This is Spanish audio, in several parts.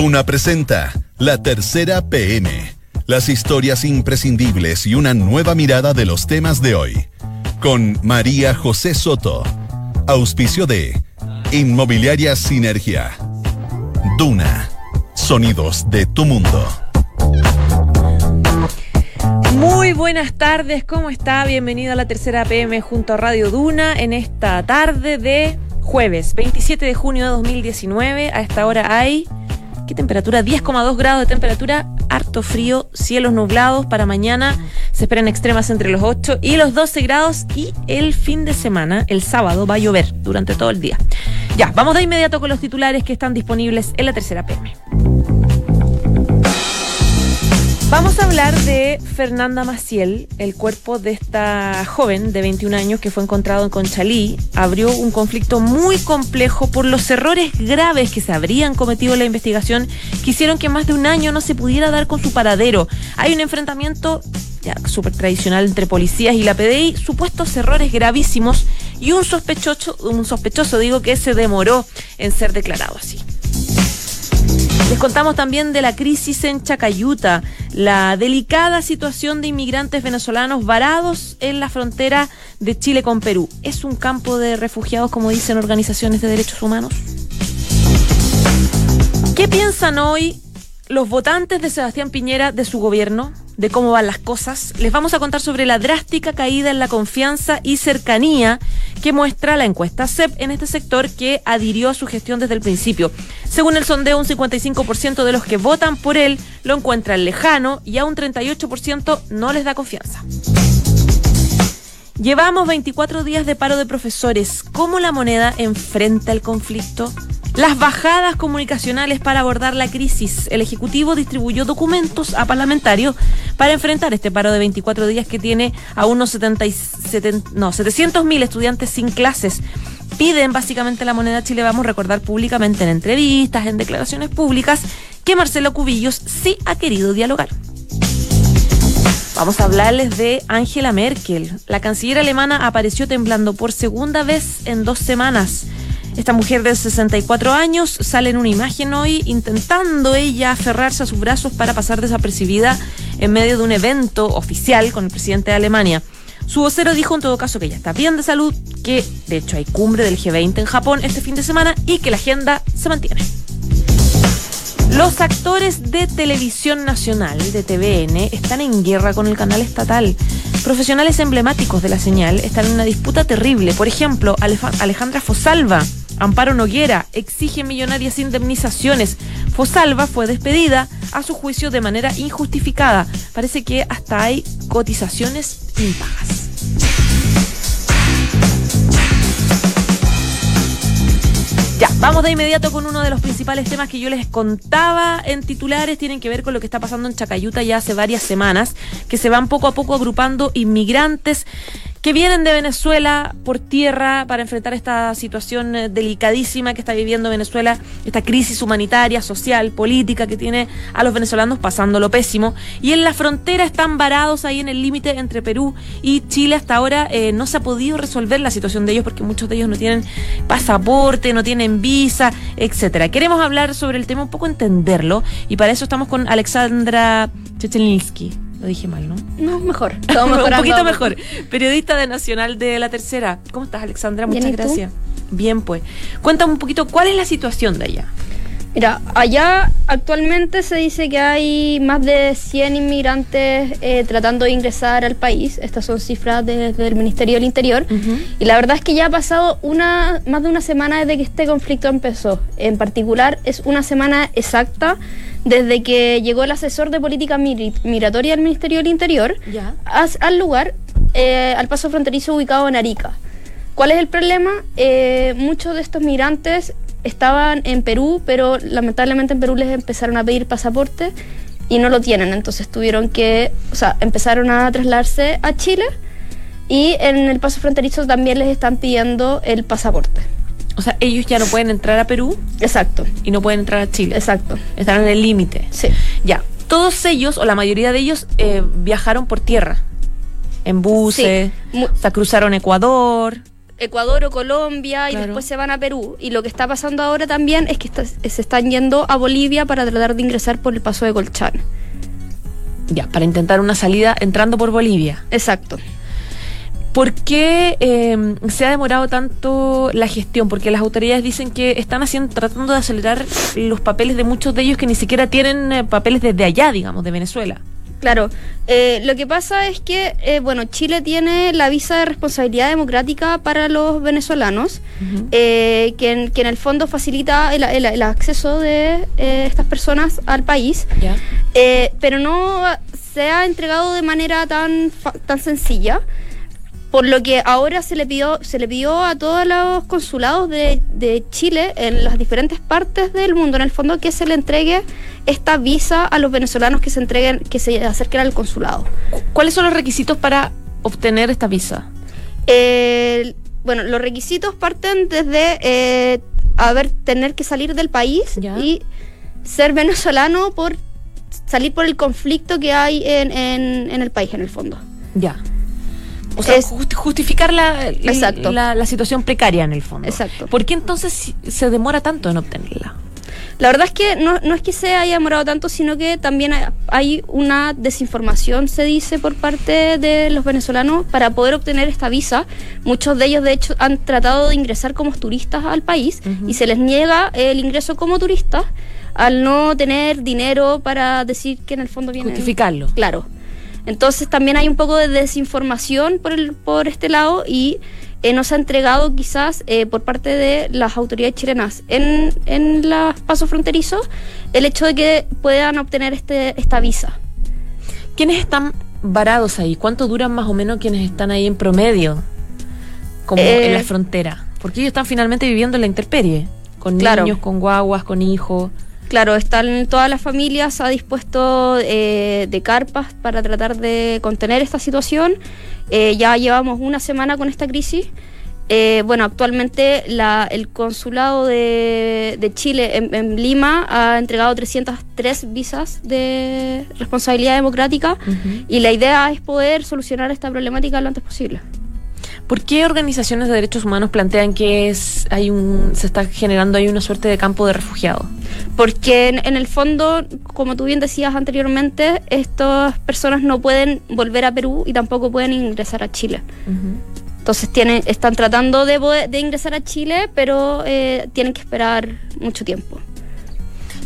Duna presenta La Tercera PM. Las historias imprescindibles y una nueva mirada de los temas de hoy. Con María José Soto. Auspicio de Inmobiliaria Sinergia. Duna. Sonidos de tu mundo. Muy buenas tardes, ¿cómo está? Bienvenido a la tercera PM junto a Radio Duna en esta tarde de jueves 27 de junio de 2019. A esta hora hay, ¿qué temperatura? 10,2 grados de temperatura, harto frío, cielos nublados. Para mañana se esperan extremas entre los 8 y los 12 grados y el fin de semana, el sábado, va a llover durante todo el día. Ya, vamos de inmediato con los titulares que están disponibles en la tercera PM. Vamos a hablar de Fernanda Maciel. El cuerpo de esta joven de 21 años que fue encontrado en Conchalí abrió un conflicto muy complejo por los errores graves que se habrían cometido en la investigación que hicieron que más de un año no se pudiera dar con su paradero. Hay un enfrentamiento ya súper tradicional entre policías y la PDI, supuestos errores gravísimos y un sospechoso, un sospechoso digo que se demoró en ser declarado así. Les contamos también de la crisis en Chacayuta, la delicada situación de inmigrantes venezolanos varados en la frontera de Chile con Perú. ¿Es un campo de refugiados, como dicen organizaciones de derechos humanos? ¿Qué piensan hoy los votantes de Sebastián Piñera de su gobierno? De cómo van las cosas, les vamos a contar sobre la drástica caída en la confianza y cercanía que muestra la encuesta CEP en este sector que adhirió a su gestión desde el principio. Según el sondeo, un 55% de los que votan por él lo encuentran lejano y a un 38% no les da confianza. Llevamos 24 días de paro de profesores. ¿Cómo la moneda enfrenta el conflicto? Las bajadas comunicacionales para abordar la crisis. El Ejecutivo distribuyó documentos a parlamentarios para enfrentar este paro de 24 días que tiene a unos 70, no, 700 mil estudiantes sin clases. Piden básicamente la moneda Chile, vamos a recordar públicamente en entrevistas, en declaraciones públicas, que Marcelo Cubillos sí ha querido dialogar. Vamos a hablarles de Angela Merkel. La canciller alemana apareció temblando por segunda vez en dos semanas. Esta mujer de 64 años sale en una imagen hoy intentando ella aferrarse a sus brazos para pasar desapercibida en medio de un evento oficial con el presidente de Alemania. Su vocero dijo en todo caso que ella está bien de salud, que de hecho hay cumbre del G20 en Japón este fin de semana y que la agenda se mantiene. Los actores de televisión nacional, de TVN, están en guerra con el canal estatal. Profesionales emblemáticos de la señal están en una disputa terrible. Por ejemplo, Alejandra Fosalva Amparo Noguera exige millonarias indemnizaciones. Fosalva fue despedida a su juicio de manera injustificada. Parece que hasta hay cotizaciones impagas. Ya, vamos de inmediato con uno de los principales temas que yo les contaba en titulares. Tienen que ver con lo que está pasando en Chacayuta ya hace varias semanas, que se van poco a poco agrupando inmigrantes que vienen de Venezuela por tierra para enfrentar esta situación eh, delicadísima que está viviendo Venezuela, esta crisis humanitaria, social, política que tiene a los venezolanos pasando lo pésimo. Y en la frontera están varados ahí en el límite entre Perú y Chile. Hasta ahora eh, no se ha podido resolver la situación de ellos porque muchos de ellos no tienen pasaporte, no tienen visa, etcétera. Queremos hablar sobre el tema, un poco entenderlo, y para eso estamos con Alexandra Chechelninsky. Lo dije mal, ¿no? No, mejor. un poquito mejor. Periodista de Nacional de La Tercera. ¿Cómo estás, Alexandra? Muchas gracias. Bien, pues. Cuéntame un poquito, ¿cuál es la situación de allá? Mira, allá actualmente se dice que hay más de 100 inmigrantes eh, tratando de ingresar al país. Estas son cifras desde el Ministerio del Interior. Y la verdad es que ya ha pasado una, más de una semana desde que este conflicto empezó. En particular, es una semana exacta desde que llegó el asesor de política migratoria del Ministerio del Interior al lugar, eh, al paso fronterizo ubicado en Arica. ¿Cuál es el problema? Eh, muchos de estos migrantes estaban en Perú, pero lamentablemente en Perú les empezaron a pedir pasaporte y no lo tienen, entonces tuvieron que, o sea, empezaron a trasladarse a Chile y en el paso fronterizo también les están pidiendo el pasaporte. O sea, ellos ya no pueden entrar a Perú. Exacto. Y no pueden entrar a Chile. Exacto. Están en el límite. Sí. Ya. Todos ellos, o la mayoría de ellos, eh, viajaron por tierra. En buses. Sí. O sea, cruzaron Ecuador. Ecuador o Colombia y después se van a Perú. Y lo que está pasando ahora también es que está- se están yendo a Bolivia para tratar de ingresar por el paso de Colchán. Ya, para intentar una salida entrando por Bolivia. Exacto. ¿Por qué eh, se ha demorado tanto la gestión? Porque las autoridades dicen que están haciendo, tratando de acelerar los papeles de muchos de ellos que ni siquiera tienen eh, papeles desde allá, digamos, de Venezuela. Claro, eh, lo que pasa es que, eh, bueno, Chile tiene la visa de responsabilidad democrática para los venezolanos, eh, que, en, que en el fondo facilita el, el- el acceso de eh, estas personas al país, eh, pero no se ha entregado de manera tan, tan sencilla. Por lo que ahora se le pidió, se le pidió a todos los consulados de, de Chile en las diferentes partes del mundo, en el fondo, que se le entregue esta visa a los venezolanos que se entreguen, que se acerquen al consulado. Cu- ¿Cuáles son los requisitos para obtener esta visa? Eh, bueno, los requisitos parten desde eh, haber tener que salir del país Ya. y ser venezolano por salir por el conflicto que hay en, en- en el país, en el fondo. Ya. O sea, Es- justificar la, la, la situación precaria en el fondo. Exacto. ¿Por qué entonces se demora tanto en obtenerla? La verdad es que no, no es que se haya demorado tanto, sino que también hay- una desinformación, se dice, por parte de los venezolanos para poder obtener esta visa. Muchos de ellos, de hecho, han tratado de ingresar como turistas al país y se les niega el ingreso como turistas al no tener dinero para decir que en el fondo vienen... Justificarlo. Claro. Entonces también hay un poco de desinformación por, el, por este lado y eh, nos ha entregado quizás eh, por parte de las autoridades chilenas en, en los pasos fronterizos el hecho de que puedan obtener este, esta visa. ¿Quiénes están varados ahí? ¿Cuánto duran más o menos quienes están ahí en promedio? Como Eh, en la frontera. Porque ellos están finalmente viviendo en la intemperie. Con Claro. niños, con guaguas, con hijos. Claro, están todas las familias, ha dispuesto eh, de carpas para tratar de contener esta situación. Eh, ya llevamos una semana con esta crisis. Eh, bueno, actualmente la- el consulado de, de Chile en, en Lima ha entregado 303 visas de responsabilidad democrática y la idea es poder solucionar esta problemática lo antes posible. ¿Por qué organizaciones de derechos humanos plantean que es, hay un, se está generando ahí una suerte de campo de refugiados? Porque en, en el fondo, como tú bien decías anteriormente, estas personas no pueden volver a Perú y tampoco pueden ingresar a Chile. Entonces tienen, están tratando de, ingresar a Chile, pero eh, tienen que esperar mucho tiempo.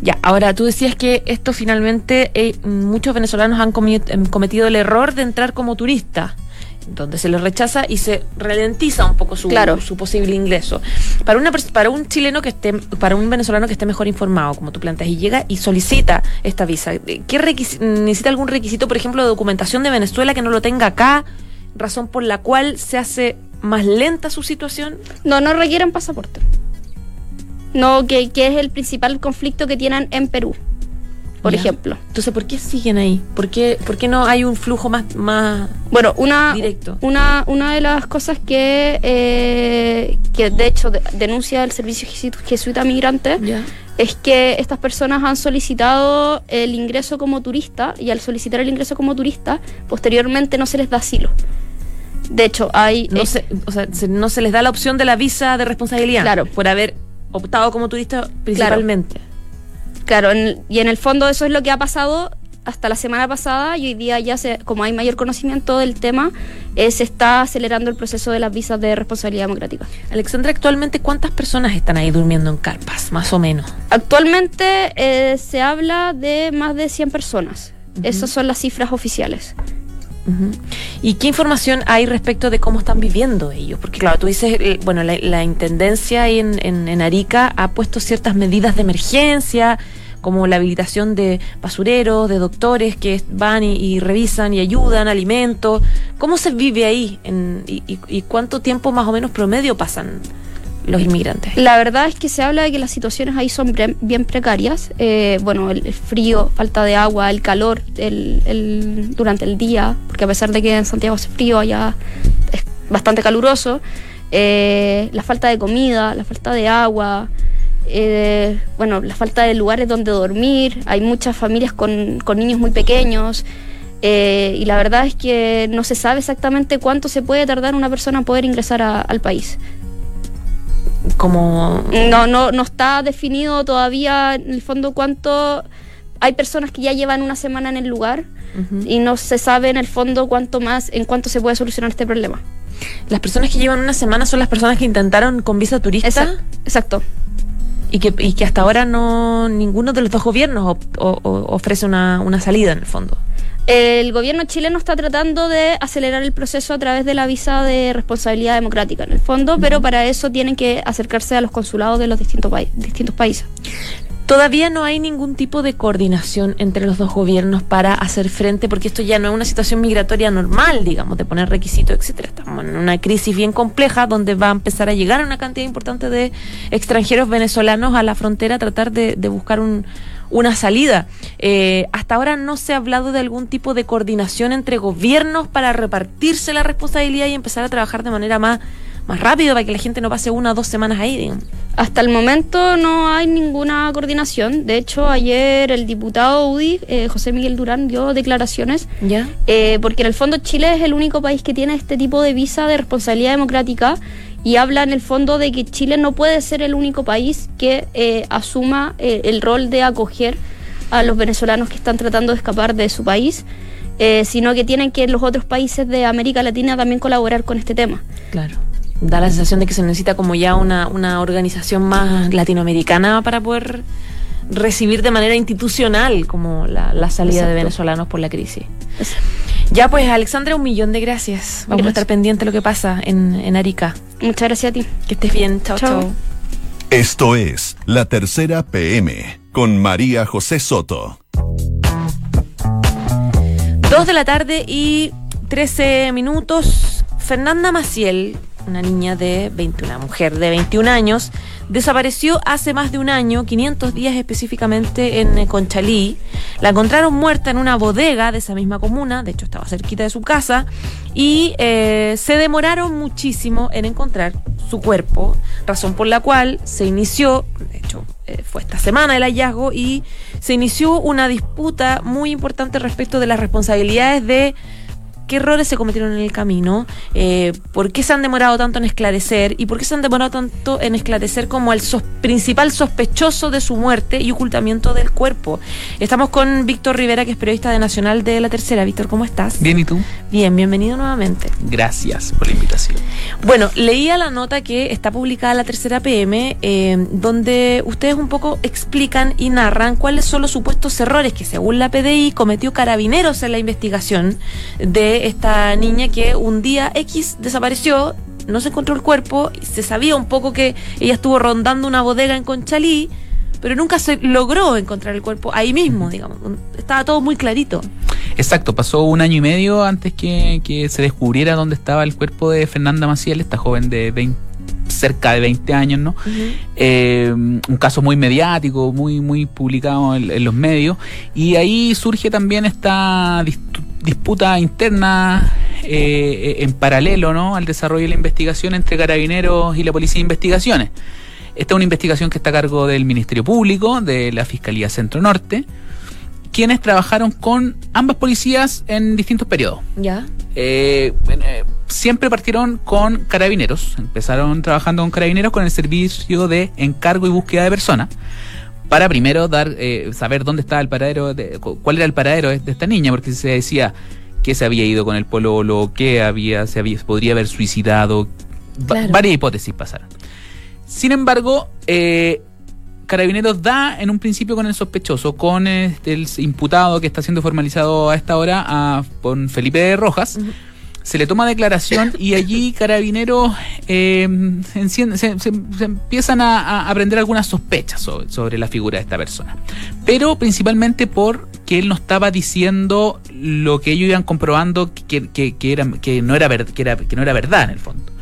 Ya, ahora tú decías que esto finalmente eh, muchos venezolanos han cometido el error de entrar como turistas, donde se les rechaza y se ralentiza un poco su, Claro. su posible ingreso. Para una para un chileno que esté, para un venezolano que esté mejor informado, como tú planteas, y llega y solicita esta visa, eh, ¿qué necesita algún requisito, por ejemplo, de documentación de Venezuela que no lo tenga acá, razón por la cual se hace más lenta su situación? No, no requieren pasaporte. No, que, que es el principal conflicto que tienen en Perú, por ejemplo. Entonces, ¿por qué siguen ahí? ¿Por qué, por qué no hay un flujo más, más Bueno, una, Directo. una, una de las cosas que, eh, que de hecho de- denuncia el Servicio Jesu- Jesuita Migrante es que estas personas han solicitado el ingreso como turista y al solicitar el ingreso como turista, posteriormente no se les da asilo. De hecho, hay... no eh, se, o sea, se- no se les da la opción de la visa de responsabilidad Claro. por haber optado como turista principalmente. Claro, en- y en el fondo eso es lo que ha pasado hasta la semana pasada y hoy día ya, se, como hay mayor conocimiento del tema, eh, se está acelerando el proceso de las visas de responsabilidad democrática. Alexandra, actualmente cuántas personas están ahí durmiendo en carpas, más o menos. Actualmente eh, se habla de más de 100 personas. Esas son las cifras oficiales. ¿Y qué información hay respecto de cómo están viviendo ellos? Porque claro, tú dices, eh, bueno, la, intendencia en, en, en Arica ha puesto ciertas medidas de emergencia, como la habilitación de basureros, de doctores que van y, revisan y ayudan, alimentos. ¿Cómo se vive ahí? En- y- y cuánto tiempo más o menos promedio pasan los inmigrantes? La verdad es que se habla de que las situaciones ahí son bien precarias. Eh, bueno, el, frío, falta de agua, el calor el, durante el día, porque a pesar de que en Santiago hace frío, allá es bastante caluroso. Eh, la falta de comida, la falta de agua, eh, bueno, la falta de lugares donde dormir. Hay muchas familias con, con niños muy pequeños. Eh, y la verdad es que no se sabe exactamente cuánto se puede tardar una persona en poder ingresar al país. Como... No, no, no está definido todavía en el fondo cuánto... Hay personas que ya llevan una semana en el lugar y no se sabe en el fondo cuánto más, en cuánto se puede solucionar este problema. Las personas que llevan una semana son las personas que intentaron con visa turista. Exacto. Y que, y que hasta ahora no ninguno de los dos gobiernos ofrece una, una salida en el fondo. El gobierno chileno está tratando de acelerar el proceso a través de la visa de responsabilidad democrática, en el fondo, pero para eso tienen que acercarse a los consulados de los distintos, distintos países. Todavía no hay ningún tipo de coordinación entre los dos gobiernos para hacer frente, porque esto ya no es una situación migratoria normal, digamos, de poner requisitos, etcétera. Estamos en una crisis bien compleja donde va a empezar a llegar una cantidad importante de extranjeros venezolanos a la frontera a tratar de buscar un, una salida. Eh, hasta ahora no se ha hablado de algún tipo de coordinación entre gobiernos para repartirse la responsabilidad y empezar a trabajar de manera más, más rápido para que la gente no pase una o dos semanas ahí. Hasta el momento no hay ninguna coordinación. De hecho, ayer el diputado UDI, eh, José Miguel Durán, dio declaraciones. ¿Ya? Eh, porque en el fondo Chile es el único país que tiene este tipo de visa de responsabilidad democrática y habla en el fondo de que Chile no puede ser el único país que eh, asuma el rol de acoger a los venezolanos que están tratando de escapar de su país, eh, sino que tienen que los otros países de América Latina también colaborar con este tema. Claro. Da la sensación de que se necesita como ya una, una organización más latinoamericana para poder recibir de manera institucional como la, salida de venezolanos por la crisis. Ya pues, Alexandra, un millón de gracias. Vamos a estar pendientes de lo que pasa en, en, Arica. Muchas gracias a ti. Que estés bien. Chao, chao. Esto es La Tercera PM con María José Soto. Dos de la tarde y 13 minutos. Fernanda Maciel, una niña de 21, una mujer de 21 años, desapareció hace más de un año, 500 días específicamente en eh, Conchalí. La encontraron muerta en una bodega de esa misma comuna, de hecho estaba cerquita de su casa, y eh, se demoraron muchísimo en encontrar su cuerpo, razón por la cual se inició, de hecho eh, fue esta semana el hallazgo, y se inició una disputa muy importante respecto de las responsabilidades de qué errores se cometieron en el camino, eh, por qué se han demorado tanto en esclarecer y por qué se han demorado tanto en esclarecer como el principal sospechoso de su muerte y ocultamiento del cuerpo. Estamos con Víctor Rivera, que es periodista de Nacional de La Tercera. Víctor, ¿cómo estás? Bien, ¿y tú? Bien, bienvenido nuevamente. Gracias por la invitación. Bueno, leía la nota que está publicada La Tercera PM, eh, donde ustedes un poco explican y narran cuáles son los supuestos errores que según la PDI cometió Carabineros en la investigación de esta niña que un día X desapareció, no se encontró el cuerpo, se sabía un poco que ella estuvo rondando una bodega en Conchalí, pero nunca se logró encontrar el cuerpo ahí mismo, digamos. Estaba todo muy clarito. Exacto, pasó un año y medio antes que, se descubriera dónde estaba el cuerpo de Fernanda Maciel, esta joven de 20, cerca de 20 años, ¿no? Eh, un caso muy mediático, muy, muy publicado en, en, los medios. Y ahí surge también esta disputa interna eh, en paralelo ¿no? al desarrollo de la investigación entre carabineros y la Policía de Investigaciones. Esta es una investigación que está a cargo del Ministerio Público, de la Fiscalía Centro Norte, quienes trabajaron con ambas policías en distintos periodos. Ya. Eh, eh, siempre partieron con carabineros, empezaron trabajando con carabineros con el servicio de encargo y búsqueda de personas para primero dar eh, saber dónde estaba el paradero, de, cuál era el paradero de, esta niña, porque se decía que se había ido con el pololo, que había, se había, podría haber suicidado, varias hipótesis pasaron. Sin embargo, eh, Carabineros da en un principio con el sospechoso, con este, el imputado que está siendo formalizado a esta hora, a, con Felipe Rojas se le toma declaración y allí Carabineros eh, se, empiezan a, aprender algunas sospechas sobre, la figura de esta persona. Pero principalmente porque él no estaba diciendo lo que ellos iban comprobando que, que, no era que, era, que no era verdad en el fondo.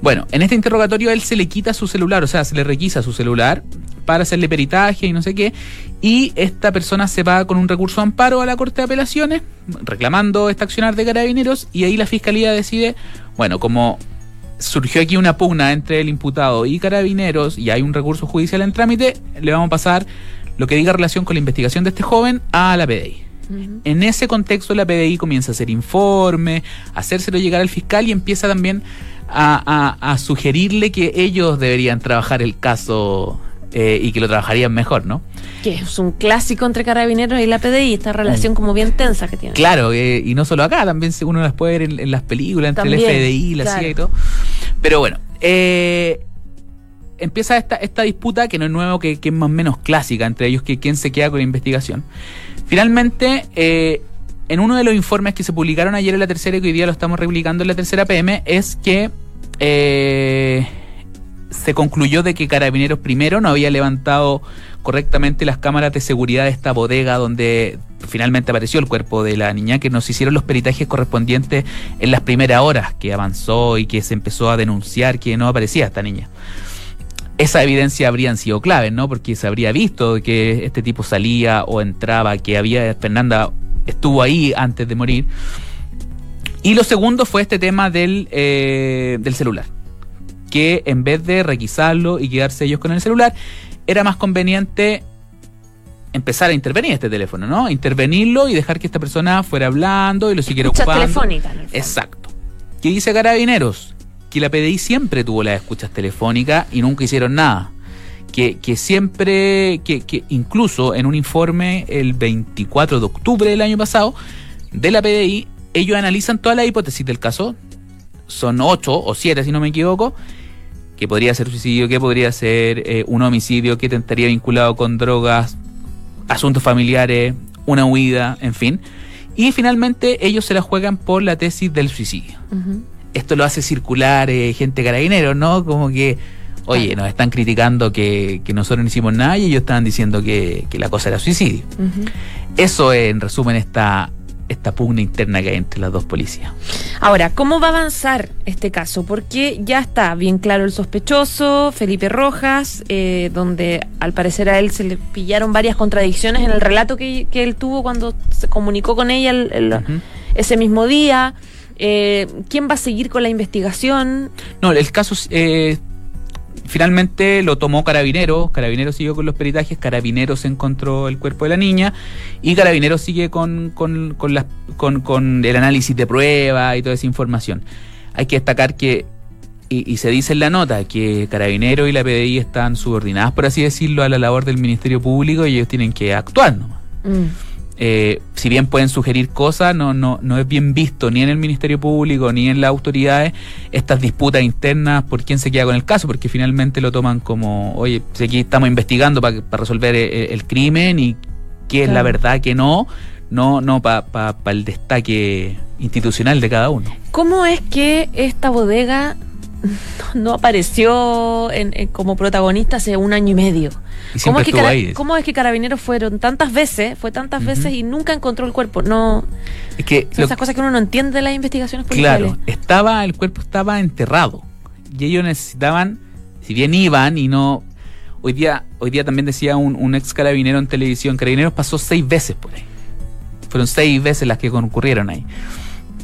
Bueno, en este interrogatorio a él se le quita su celular, o sea, se le requisa su celular para hacerle peritaje y no sé qué, y esta persona se va con un recurso de amparo a la Corte de Apelaciones, reclamando esta accionar de carabineros, y ahí la Fiscalía decide, bueno, como surgió aquí una pugna entre el imputado y carabineros, y hay un recurso judicial en trámite, le vamos a pasar lo que diga relación con la investigación de este joven a la PDI. En ese contexto la PDI comienza a hacer informe, a hacérselo llegar al fiscal y empieza también a, a sugerirle que ellos deberían trabajar el caso eh, y que lo trabajarían mejor, ¿no? Que es un clásico entre carabineros y la PDI, esta relación mm. como bien tensa que tiene. Claro, eh, y no solo acá, también uno las puede ver en, las películas, entre el FDI, la CIA y todo. Pero bueno, eh, empieza esta, esta disputa que no es nuevo, que, es más o menos clásica entre ellos, que quién se queda con la investigación. Finalmente, en uno de los informes que se publicaron ayer en la tercera y que hoy día lo estamos replicando en la tercera PM, es que se concluyó de que Carabineros primero no había levantado correctamente las cámaras de seguridad de esta bodega donde finalmente apareció el cuerpo de la niña, que nos hicieron los peritajes correspondientes en las primeras horas que avanzó y que se empezó a denunciar que no aparecía esta niña. Esa evidencia habrían sido claves, ¿no? Porque se habría visto que este tipo salía o entraba, que había Fernanda estuvo ahí antes de morir. Y lo segundo fue este tema del, eh, del celular que en vez de requisarlo y quedarse ellos con el celular, era más conveniente empezar a intervenir este teléfono, ¿no? Intervenirlo y dejar que esta persona fuera hablando y lo siguiera Escucha ocupando. telefónica. Exacto. ¿Qué dice Carabineros? Que la PDI siempre tuvo las escuchas telefónicas y nunca hicieron nada. Que, que siempre, que, que incluso en un informe el 24 de octubre del año pasado de la PDI, ellos analizan todas las hipótesis del caso, son ocho o siete si no me equivoco, que podría ser suicidio, que podría ser eh, un homicidio, que estaría vinculado con drogas, asuntos familiares, una huida, en fin. Y finalmente ellos se la juegan por la tesis del suicidio. Esto lo hace circular eh, gente carabinero, ¿no? Como que, oye, nos están criticando que, nosotros no hicimos nada y ellos estaban diciendo que, la cosa era suicidio. Eso, en resumen, está esta pugna interna que hay entre las dos policías. Ahora, ¿cómo va a avanzar este caso? Porque ya está bien claro el sospechoso, Felipe Rojas, eh, donde al parecer a él se le pillaron varias contradicciones en el relato que, él tuvo cuando se comunicó con ella ese mismo día. Eh, ¿Quién va a seguir con la investigación? No, el caso eh, finalmente lo tomó Carabineros, Carabineros siguió con los peritajes, Carabineros encontró el cuerpo de la niña y Carabineros sigue con, con, con, el análisis de prueba y toda esa información. Hay que destacar que, y, se dice en la nota, que Carabineros y la PDI están subordinadas, por así decirlo, a la labor del Ministerio Público y ellos tienen que actuar nomás. Mm eh, si bien pueden sugerir cosas, no, no, no es bien visto ni en el Ministerio Público ni en las autoridades estas disputas internas por quién se queda con el caso, porque finalmente lo toman como, oye, si aquí estamos investigando para resolver el, eh, el, crimen y qué es la verdad, qué no, no, no para pa, el destaque institucional de cada uno. ¿Cómo es que esta bodega no apareció como protagonista hace un año y medio. ¿Cómo, es que ¿Cómo es que Carabineros fueron tantas veces, fue tantas veces y nunca encontró el cuerpo? No. Es que esas cosas que uno no entiende de las investigaciones policiales. Claro, estaba, el cuerpo estaba enterrado y ellos necesitaban, si bien iban y no. Hoy día, hoy día también decía un, un ex carabinero en televisión, Carabineros pasó seis veces por ahí. Fueron seis veces las que concurrieron ahí.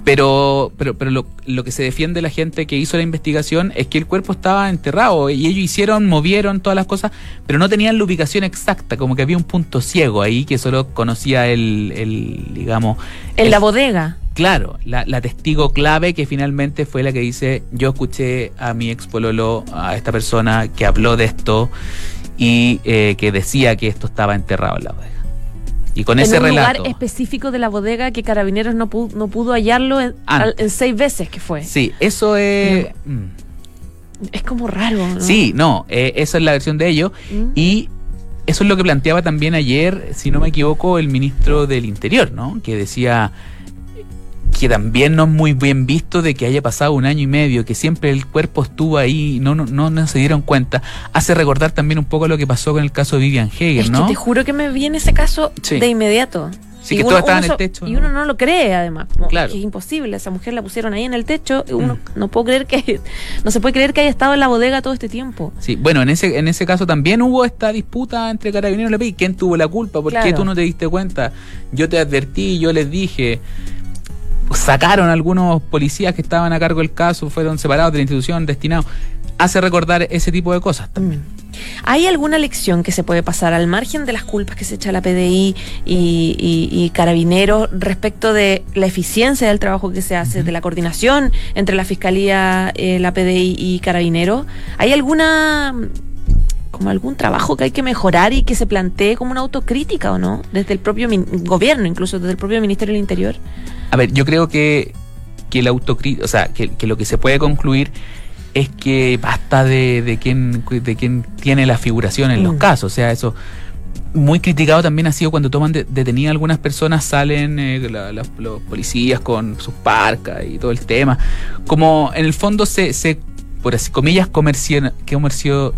Pero, pero, pero lo, lo, que se defiende la gente que hizo la investigación es que el cuerpo estaba enterrado y ellos hicieron, movieron todas las cosas, pero no tenían la ubicación exacta, como que había un punto ciego ahí que solo conocía el, el digamos... En la bodega. Claro, la, la, testigo clave que finalmente fue la que dice, yo escuché a mi ex pololo, a esta persona que habló de esto y eh, que decía que esto estaba enterrado en la bodega. Y con ese un relato. lugar específico de la bodega que Carabineros no pudo, no pudo hallarlo en, seis veces que fue. Sí, eso es. Mm. Es como raro. ¿no? Sí, no, eh, esa es la versión de ellos. Mm. Y eso es lo que planteaba también ayer, si no me equivoco, el ministro del Interior, ¿no? Que decía que también no es muy bien visto de que haya pasado un año y medio, que siempre el cuerpo estuvo ahí y no, no, no, se dieron cuenta, hace recordar también un poco lo que pasó con el caso de Vivian Heger, ¿no? Que te juro que me viene ese caso de inmediato. Sí, que todo estaba en el techo. Y uno no lo cree, además. claro. Es imposible. Esa mujer la pusieron ahí en el techo. Uno mm. no puedo creer que. No se puede creer que haya estado en la bodega todo este tiempo. Sí, bueno, en ese, en ese caso también hubo esta disputa entre Carabineros y la PI. ¿Quién tuvo la culpa? ¿Por qué tú no te diste cuenta? Yo te advertí, yo les dije sacaron algunos policías que estaban a cargo del caso, fueron separados de la institución, destinados. Hace recordar ese tipo de cosas también. ¿Hay alguna lección que se puede pasar al margen de las culpas que se echa la PDI y, Carabineros respecto de la eficiencia del trabajo que se hace, de la coordinación entre la Fiscalía, eh, la PDI y Carabineros? ¿Hay alguna como algún trabajo que hay que mejorar y que se plantee como una autocrítica o no, desde el propio gobierno, incluso desde el propio Ministerio del Interior? A ver, yo creo que, que la autocrítica, o sea, que, lo que se puede concluir es que basta de, de quien de quien tiene la figuración en los mm. casos, o sea, eso muy criticado también ha sido cuando toman detenidas algunas personas, salen eh, los policías con sus parcas y todo el tema. Como en el fondo se, se por así comillas, comercio, comercio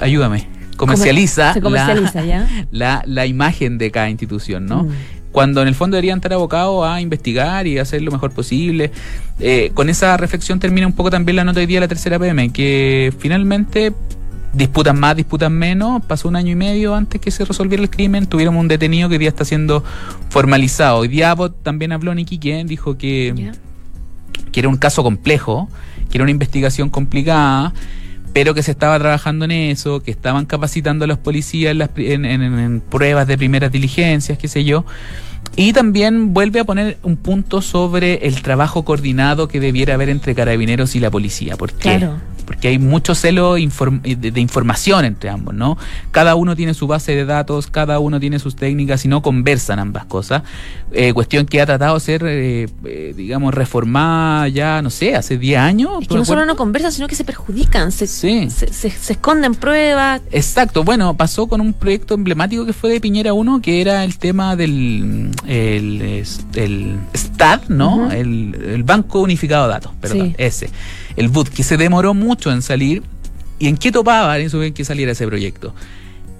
ayúdame, comercializa, la, La, imagen de cada institución, ¿no? Mm. Cuando en el fondo deberían estar abocados a investigar y hacer lo mejor posible. Eh, con esa reflexión termina un poco también la nota de día de la tercera PM, que finalmente disputan más, disputan menos. Pasó un año y medio antes que se resolviera el crimen. Tuvieron un detenido que hoy día está siendo formalizado. Hoy día también habló Nicky quien dijo que, que era un caso complejo, que era una investigación complicada pero que se estaba trabajando en eso, que estaban capacitando a los policías en, pruebas de primeras diligencias, qué sé yo. Y también vuelve a poner un punto sobre el trabajo coordinado que debiera haber entre carabineros y la policía. ¿Por qué? Claro porque hay mucho celo de, información entre ambos, ¿no? Cada uno tiene su base de datos, cada uno tiene sus técnicas y no conversan ambas cosas. Eh, cuestión que ha tratado de ser, eh, eh, digamos, reformada ya, no sé, hace 10 años. Es que no solo no conversan, sino que se perjudican, se, se, esconden pruebas. Exacto, bueno, pasó con un proyecto emblemático que fue de Piñera 1, que era el tema del el, el STAD, ¿no? el, Banco Unificado de Datos, perdón, ese el BUT, que se demoró mucho en salir. ¿Y en qué topaba en eso que saliera ese proyecto?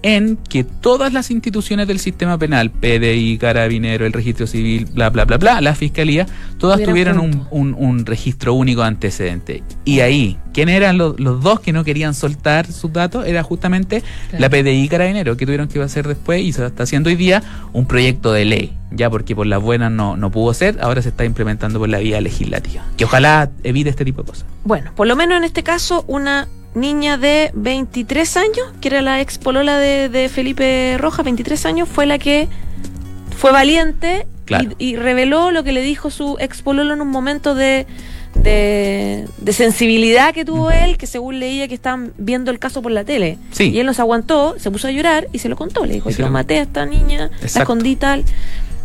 En que todas las instituciones del sistema penal, PDI, Carabinero, el registro civil, bla, bla, bla, bla, la fiscalía, todas tuvieron un, registro único de antecedente. Y ahí, ¿quién eran los, dos que no querían soltar sus datos? Era justamente la PDI y Carabinero, que tuvieron que hacer después y se está haciendo hoy día un proyecto de ley ya porque por las buenas no, no pudo ser, ahora se está implementando por la vía legislativa, que ojalá evite este tipo de cosas. Bueno, por lo menos en este caso, una niña de 23 años, que era la ex polola de, Felipe Rojas, 23 años, fue la que fue valiente y, reveló lo que le dijo su ex pololo en un momento de, de, sensibilidad que tuvo él, que según leía que estaban viendo el caso por la tele. Y él nos aguantó, se puso a llorar y se lo contó. Le dijo, yo maté a esta niña, la escondí tal.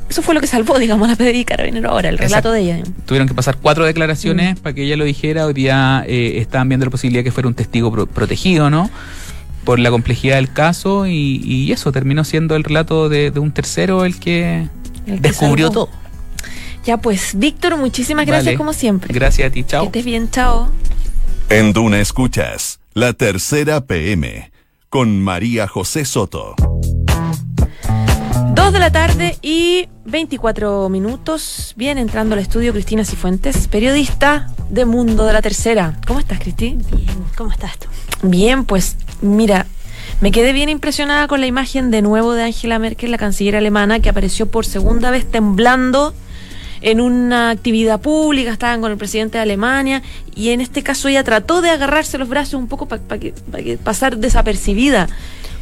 Eso fue lo que salvó, digamos, la PDI Carabinero ahora, el relato de ella. Tuvieron que pasar cuatro declaraciones mm. para que ella lo dijera. Hoy día eh, estaban viendo la posibilidad que fuera un testigo protegido, ¿no? Por la complejidad del caso y, eso terminó siendo el relato de, un tercero el que, descubrió todo. Ya pues, Víctor, muchísimas gracias como siempre. Gracias a ti, chao. Que estés bien, chao. En Duna Escuchas, la tercera PM, con María José Soto de la tarde y 24 minutos. Bien, entrando al estudio Cristina Cifuentes, periodista de Mundo de la Tercera. ¿Cómo estás, Cristi? Bien, ¿cómo estás tú? Bien, pues mira, me quedé bien impresionada con la imagen de nuevo de Angela Merkel, la canciller alemana, que apareció por segunda vez temblando en una actividad pública, estaban con el presidente de Alemania y en este caso ella trató de agarrarse los brazos un poco para que, que pasar desapercibida.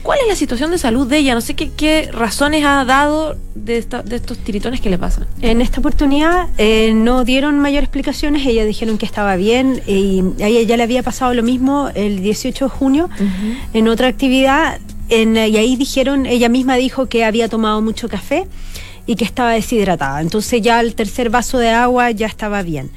¿Cuál es la situación de salud de ella? No sé qué, razones ha dado de, estos tiritones que le pasan. En esta oportunidad eh, no dieron mayor explicaciones, ella dijeron que estaba bien y a ella ya le había pasado lo mismo el 18 de junio en otra actividad y ahí dijeron, ella misma dijo que había tomado mucho café y que estaba deshidratada. Entonces ya el tercer vaso de agua ya estaba bien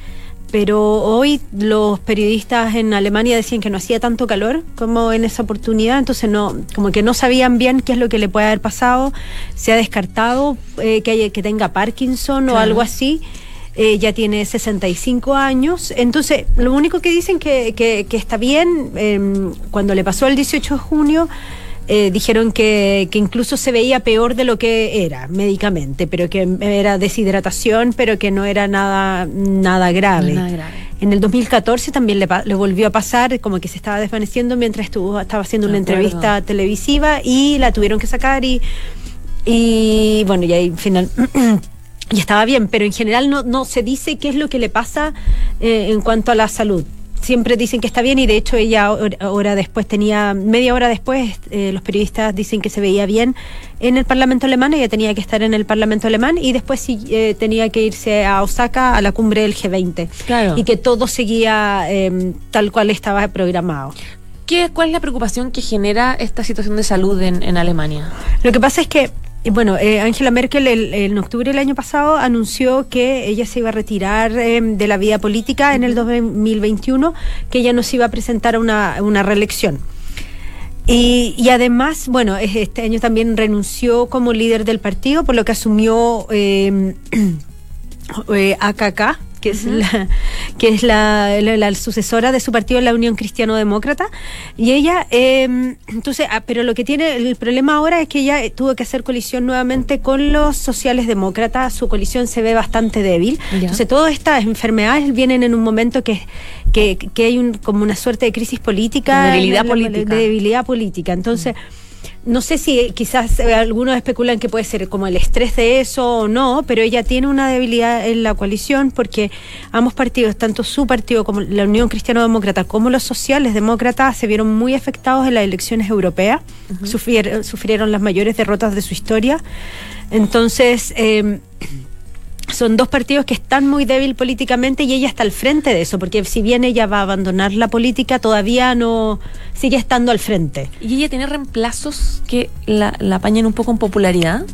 pero hoy los periodistas en Alemania decían que no hacía tanto calor como en esa oportunidad, entonces no, como que no sabían bien qué es lo que le puede haber pasado, se ha descartado eh, que, que tenga Parkinson o algo así. Eh, ya tiene 65 años, entonces lo único que dicen que, que, que está bien, em, cuando le pasó el 18 de junio, eh, dijeron que, que, incluso se veía peor de lo que era médicamente, pero que era deshidratación, pero que no era nada, nada grave. En el 2014 también le, volvió a pasar, como que se estaba desvaneciendo mientras estuvo, estaba haciendo una entrevista televisiva y la tuvieron que sacar y, y bueno, y ahí final y estaba bien, pero en general no, no se dice qué es lo que le pasa eh, en cuanto a la salud. Siempre dicen que está bien y de hecho ella hora después tenía, media hora después, eh, los periodistas dicen que se veía bien en el Parlamento alemán, ella tenía que estar en el Parlamento alemán y después sí, eh, tenía que irse a Osaka a la cumbre del G20. Claro. Y que todo seguía eh, tal cual estaba programado. ¿Qué, ¿Cuál es la preocupación que genera esta situación de salud en, en Alemania? Lo que pasa es que bueno, eh, Angela Merkel el, en octubre del año pasado anunció que ella se iba a retirar eh, de la vida política en el 2021, que ella no se iba a presentar a una, una reelección. Y, y, además, bueno, este año también renunció como líder del partido, por lo que asumió eh, AKK, que es, la, que es la, la, la, sucesora de su partido, la Unión Cristiano Demócrata. Y ella, eh, entonces, ah, pero lo que tiene el problema ahora es que ella tuvo que hacer colisión nuevamente con los sociales demócratas. Su colisión se ve bastante débil. Ya. Entonces, todas estas enfermedades vienen en un momento que, que, que hay un, como una suerte de crisis política. De debilidad política. De debilidad política. Entonces, no sé si quizás algunos especulan que puede ser como el estrés de eso o no, pero ella tiene una debilidad en la coalición porque ambos partidos, tanto su partido como la Unión Cristiano Demócrata como los sociales demócratas, se vieron muy afectados en las elecciones europeas, uh -huh. sufrieron, sufrieron, las mayores derrotas de su historia. Entonces, eh, son dos partidos que están muy débil políticamente y ella está al frente de eso, porque si bien ella va a abandonar la política, todavía no sigue estando al frente. ¿Y ella tiene reemplazos que la, la apañen un poco en popularidad?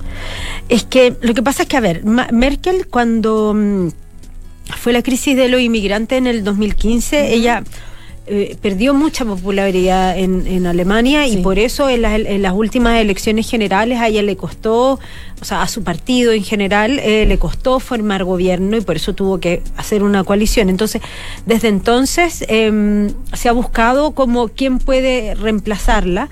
Es que lo que pasa es que, a ver, Merkel cuando mmm, fue la crisis de los inmigrantes en el 2015, uh -huh. ella... Eh, perdió mucha popularidad en, en Alemania sí. y por eso en, la, en, las últimas elecciones generales a ella le costó, o sea, a su partido en general eh, le costó formar gobierno y por eso tuvo que hacer una coalición. Entonces, desde entonces eh, se ha buscado como quién puede reemplazarla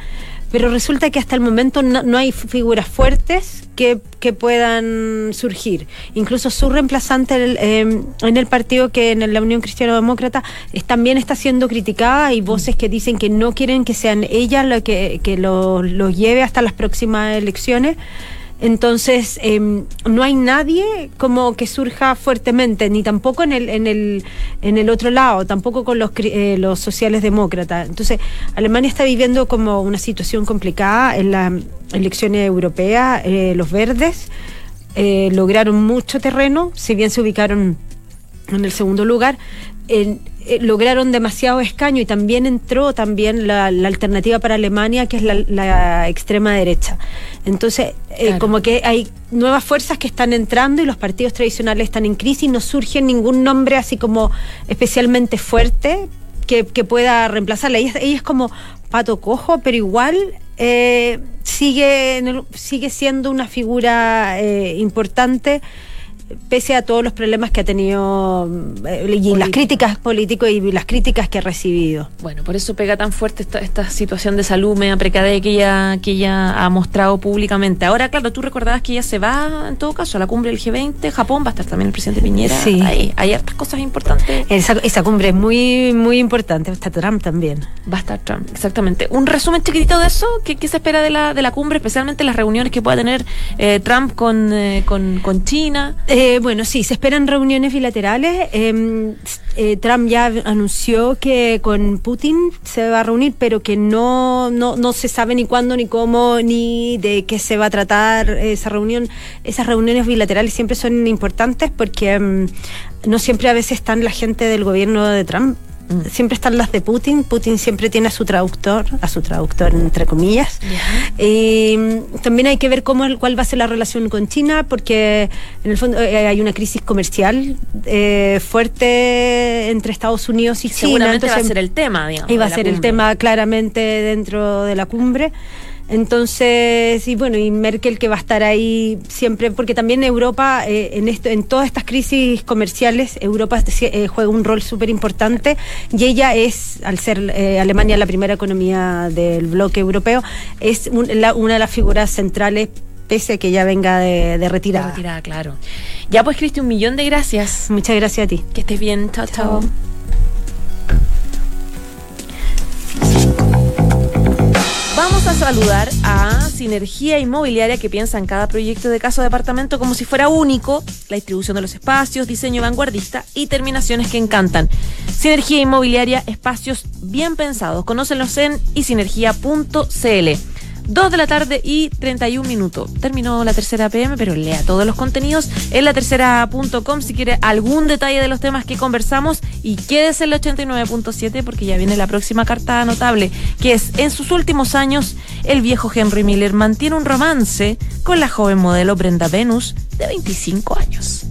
pero resulta que hasta el momento no, no hay figuras fuertes que, que, puedan surgir. Incluso su reemplazante en el partido que en la Unión Cristiano Demócrata también está siendo criticada. Hay voces que dicen que no quieren que sean ellas lo que, que lo, lo lleve hasta las próximas elecciones. Entonces, eh, no hay nadie como que surja fuertemente, ni tampoco en el, en el, en el otro lado, tampoco con los, eh, los sociales demócratas. Entonces, Alemania está viviendo como una situación complicada en las elecciones europeas. Eh, los verdes eh, lograron mucho terreno, si bien se ubicaron en el segundo lugar, en, eh, lograron demasiado escaño y también entró también la, la alternativa para Alemania, que es la, la extrema derecha. Entonces, eh, claro. como que hay nuevas fuerzas que están entrando y los partidos tradicionales están en crisis, no surge ningún nombre así como especialmente fuerte que, que pueda reemplazarla. Ella, ella, es como pato cojo, pero igual eh, sigue, sigue siendo una figura eh, importante pese a todos los problemas que ha tenido eh, y las críticas políticos y las críticas que ha recibido. Bueno, por eso pega tan fuerte esta, esta situación de salud media precaria que ella, que ella ha mostrado públicamente. Ahora, claro, tú recordabas que ella se va, en todo caso, a la cumbre del G20, Japón, va a estar también el presidente Piñera. Sí. Hay, hay hartas cosas importantes. Esa, esa cumbre es muy, muy importante, va a estar Trump también. Va a estar Trump, exactamente. Un resumen chiquitito de eso, ¿qué, qué se espera de la, de la cumbre, especialmente las reuniones que pueda tener eh, Trump con, eh, con, con China? Eh, bueno, sí, se esperan reuniones bilaterales. Eh, eh, Trump ya anunció que con Putin se va a reunir, pero que no, no, no se sabe ni cuándo, ni cómo, ni de qué se va a tratar esa reunión. Esas reuniones bilaterales siempre son importantes porque um, no siempre a veces están la gente del gobierno de Trump siempre están las de Putin. Putin siempre tiene a su traductor, a su traductor entre comillas. Yeah. Y también hay que ver cómo cuál va a ser la relación con China, porque en el fondo eh, hay una crisis comercial eh, fuerte entre Estados Unidos y China. Seguramente Entonces, va a ser el tema, digamos. Y va a ser cumbre. el tema claramente dentro de la cumbre. Entonces, y bueno, y Merkel que va a estar ahí siempre, porque también Europa, eh, en, esto, en todas estas crisis comerciales, Europa eh, juega un rol súper importante y ella es, al ser eh, Alemania la primera economía del bloque europeo, es un, la, una de las figuras centrales pese a que ya venga de, de retirada. De retirada, claro. Ya pues, Cristi, un millón de gracias. Muchas gracias a ti. Que estés bien. Chao, chao. chao. Vamos a saludar a Sinergia Inmobiliaria que piensa en cada proyecto de casa o departamento como si fuera único, la distribución de los espacios, diseño vanguardista y terminaciones que encantan. Sinergia Inmobiliaria, espacios bien pensados. Conócelos en isinergia.cl. 2 de la tarde y 31 minutos. Terminó la tercera PM, pero lea todos los contenidos en la tercera.com si quiere algún detalle de los temas que conversamos y quédese en el 89.7 porque ya viene la próxima carta notable, que es en sus últimos años el viejo Henry Miller mantiene un romance con la joven modelo Brenda Venus de 25 años.